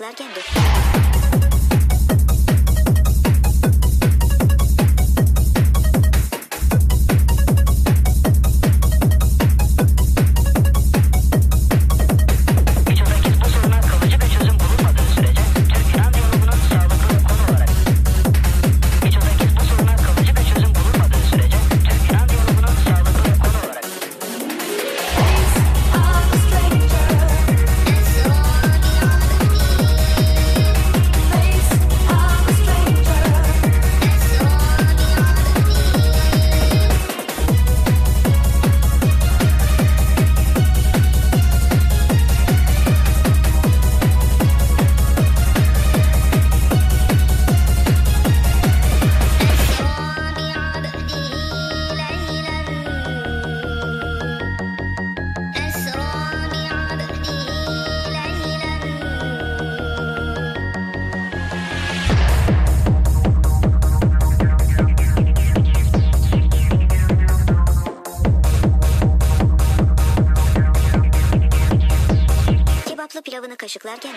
pilavını kaşıklarken dök. Kebaplı pilavını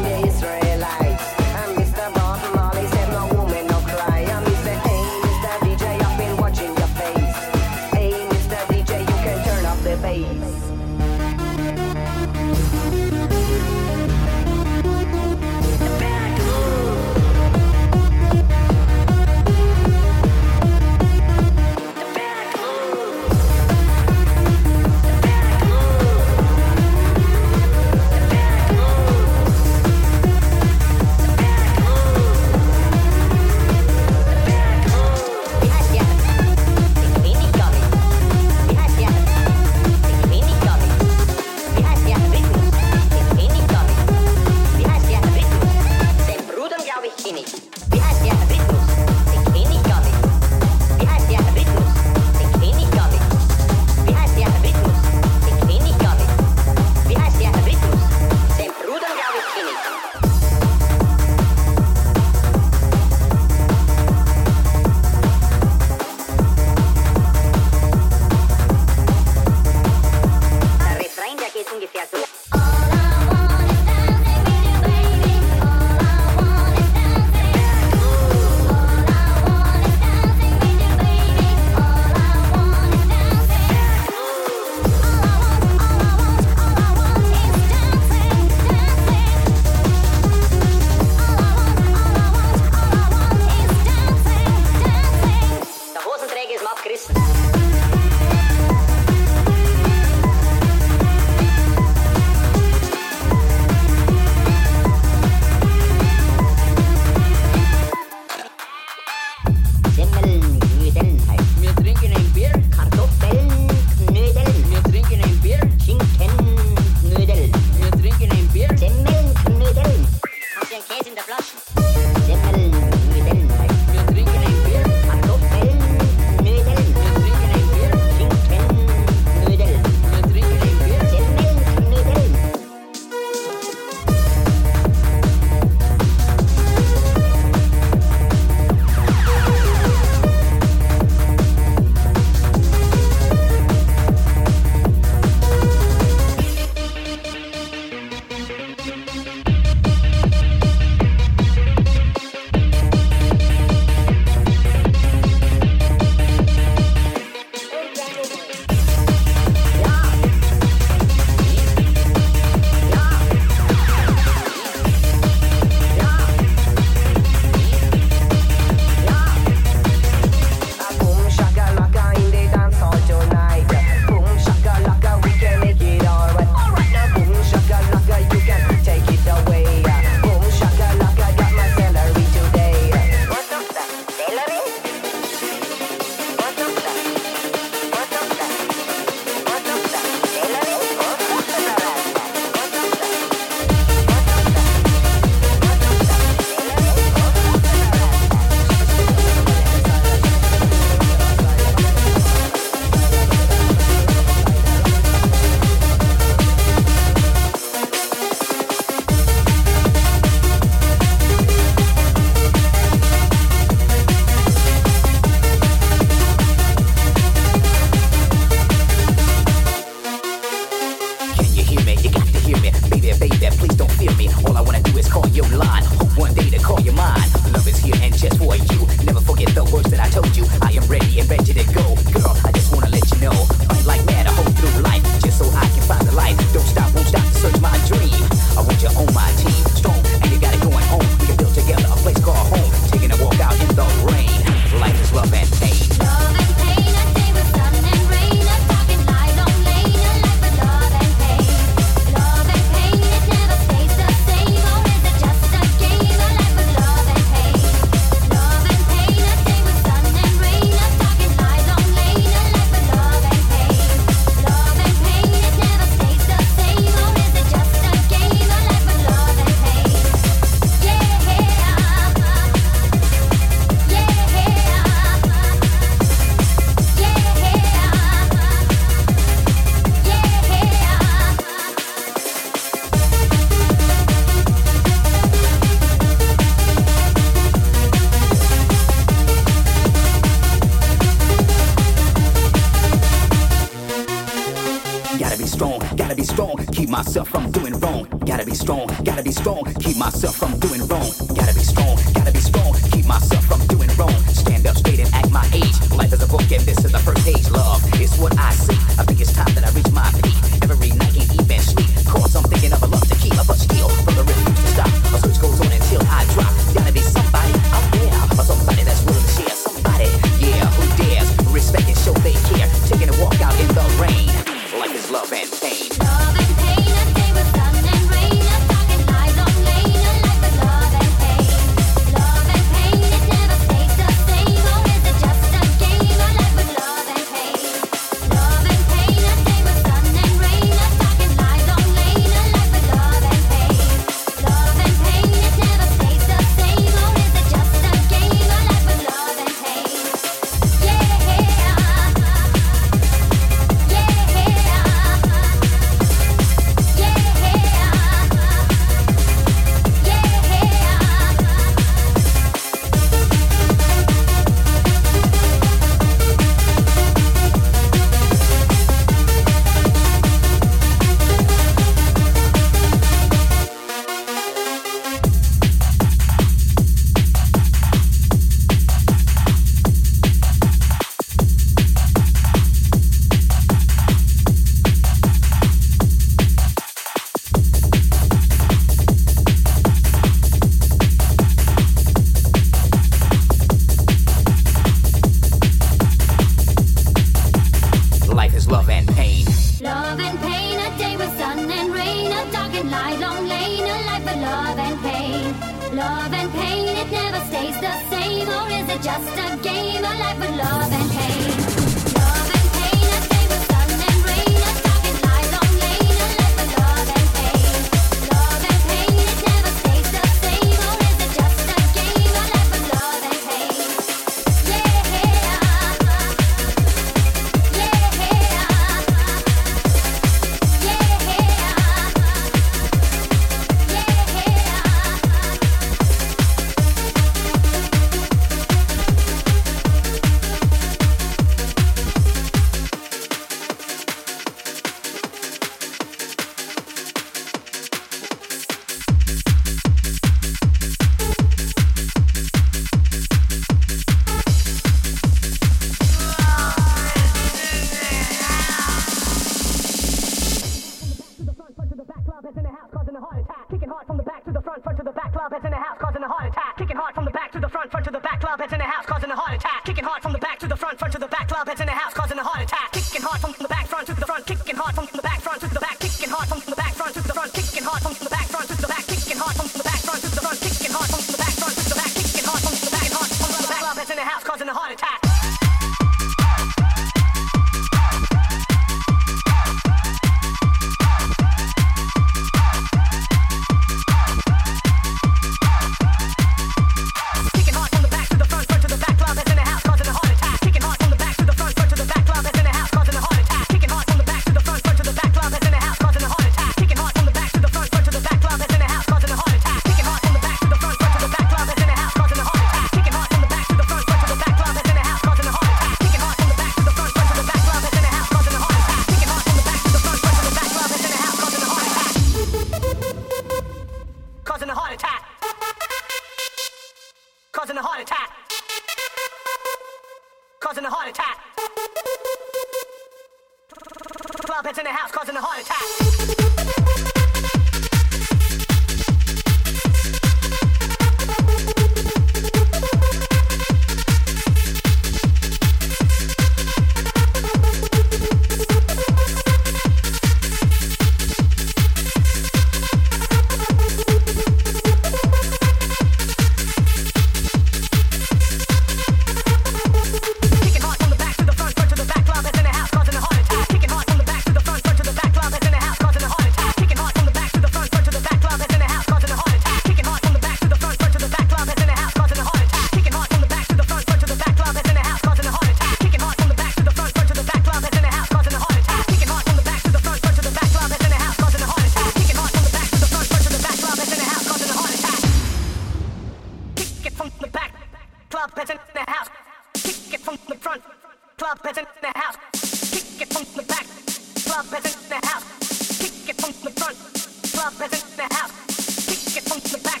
Kick it from the back,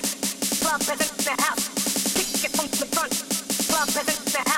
club present the house. Kick it from the front, club present the house.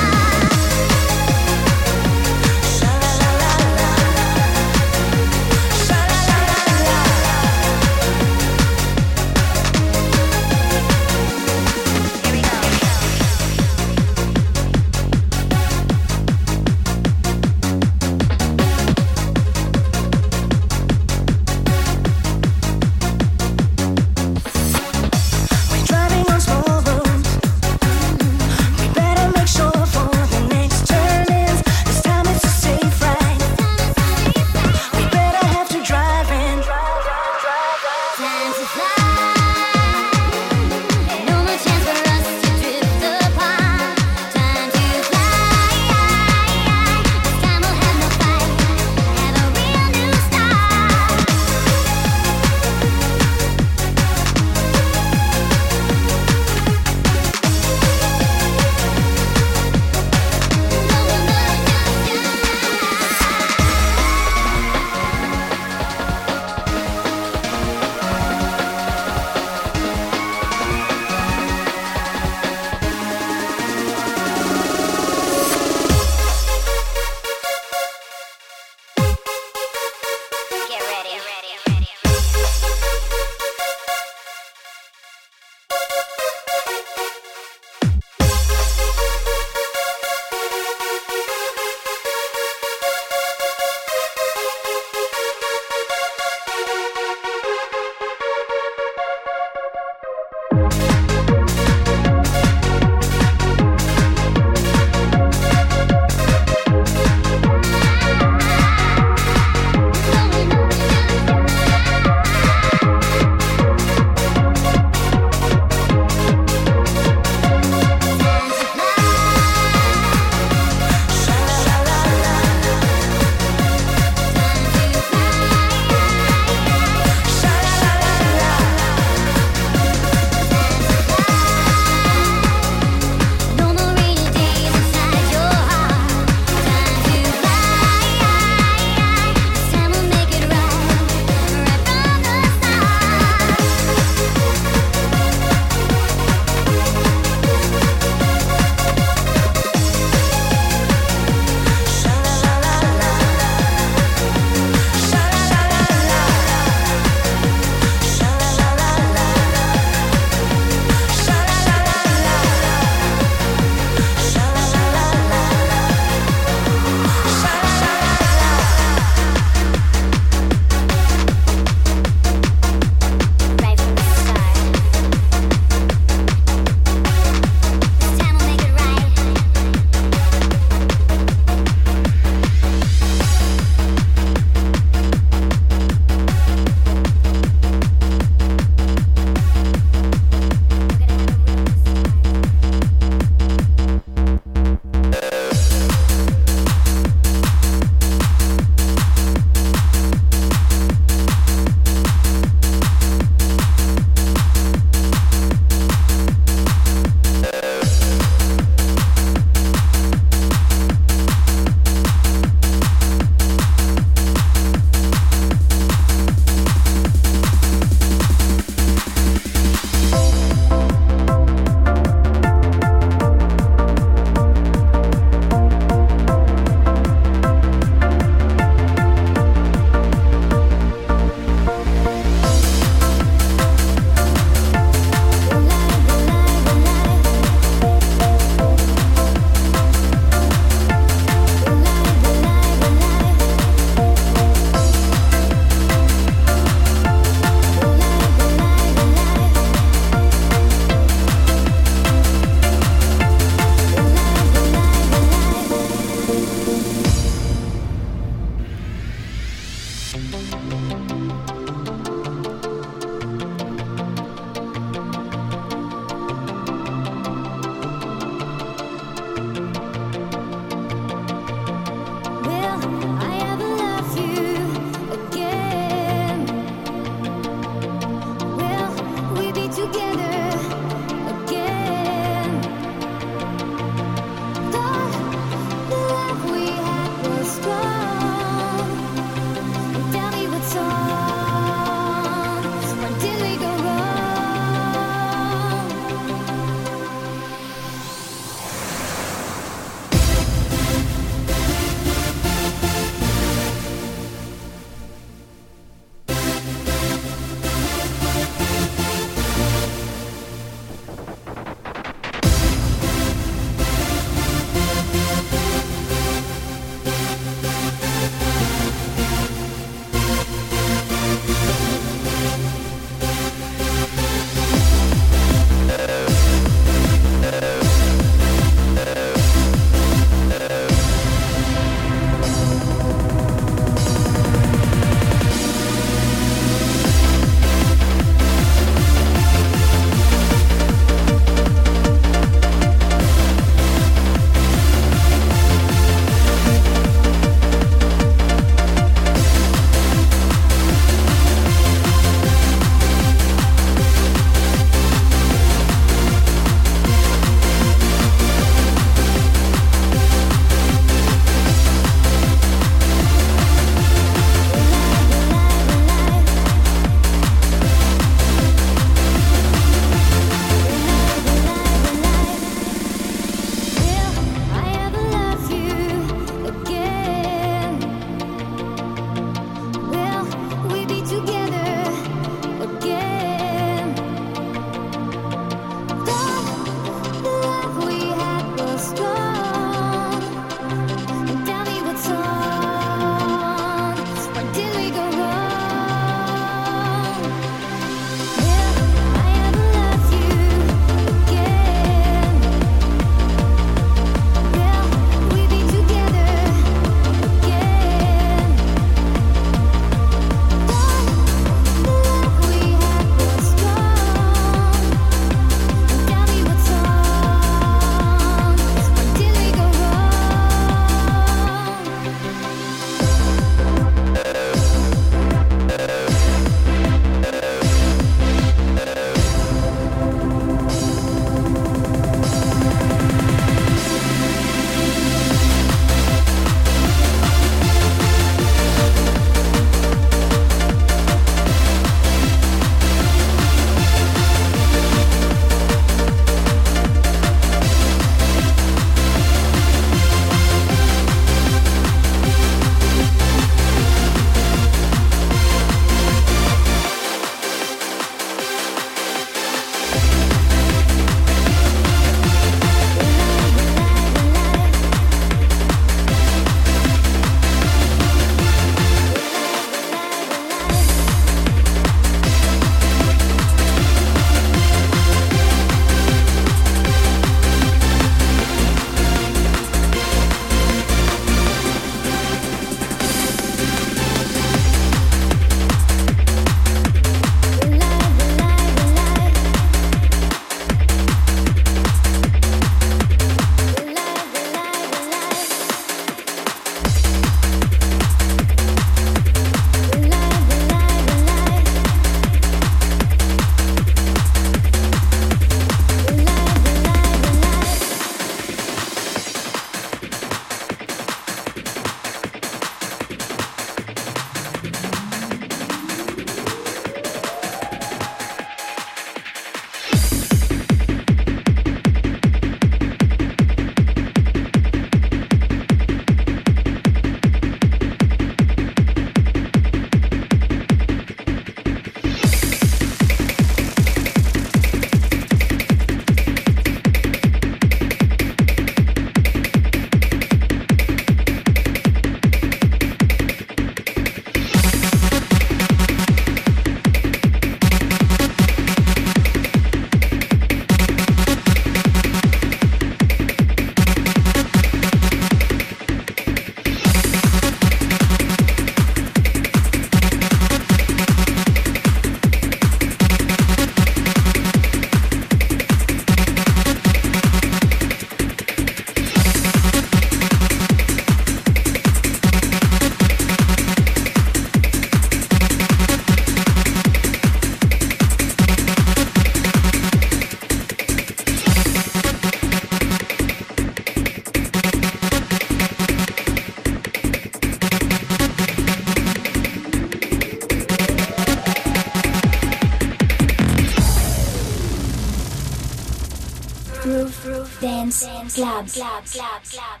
Dance, club, club, club,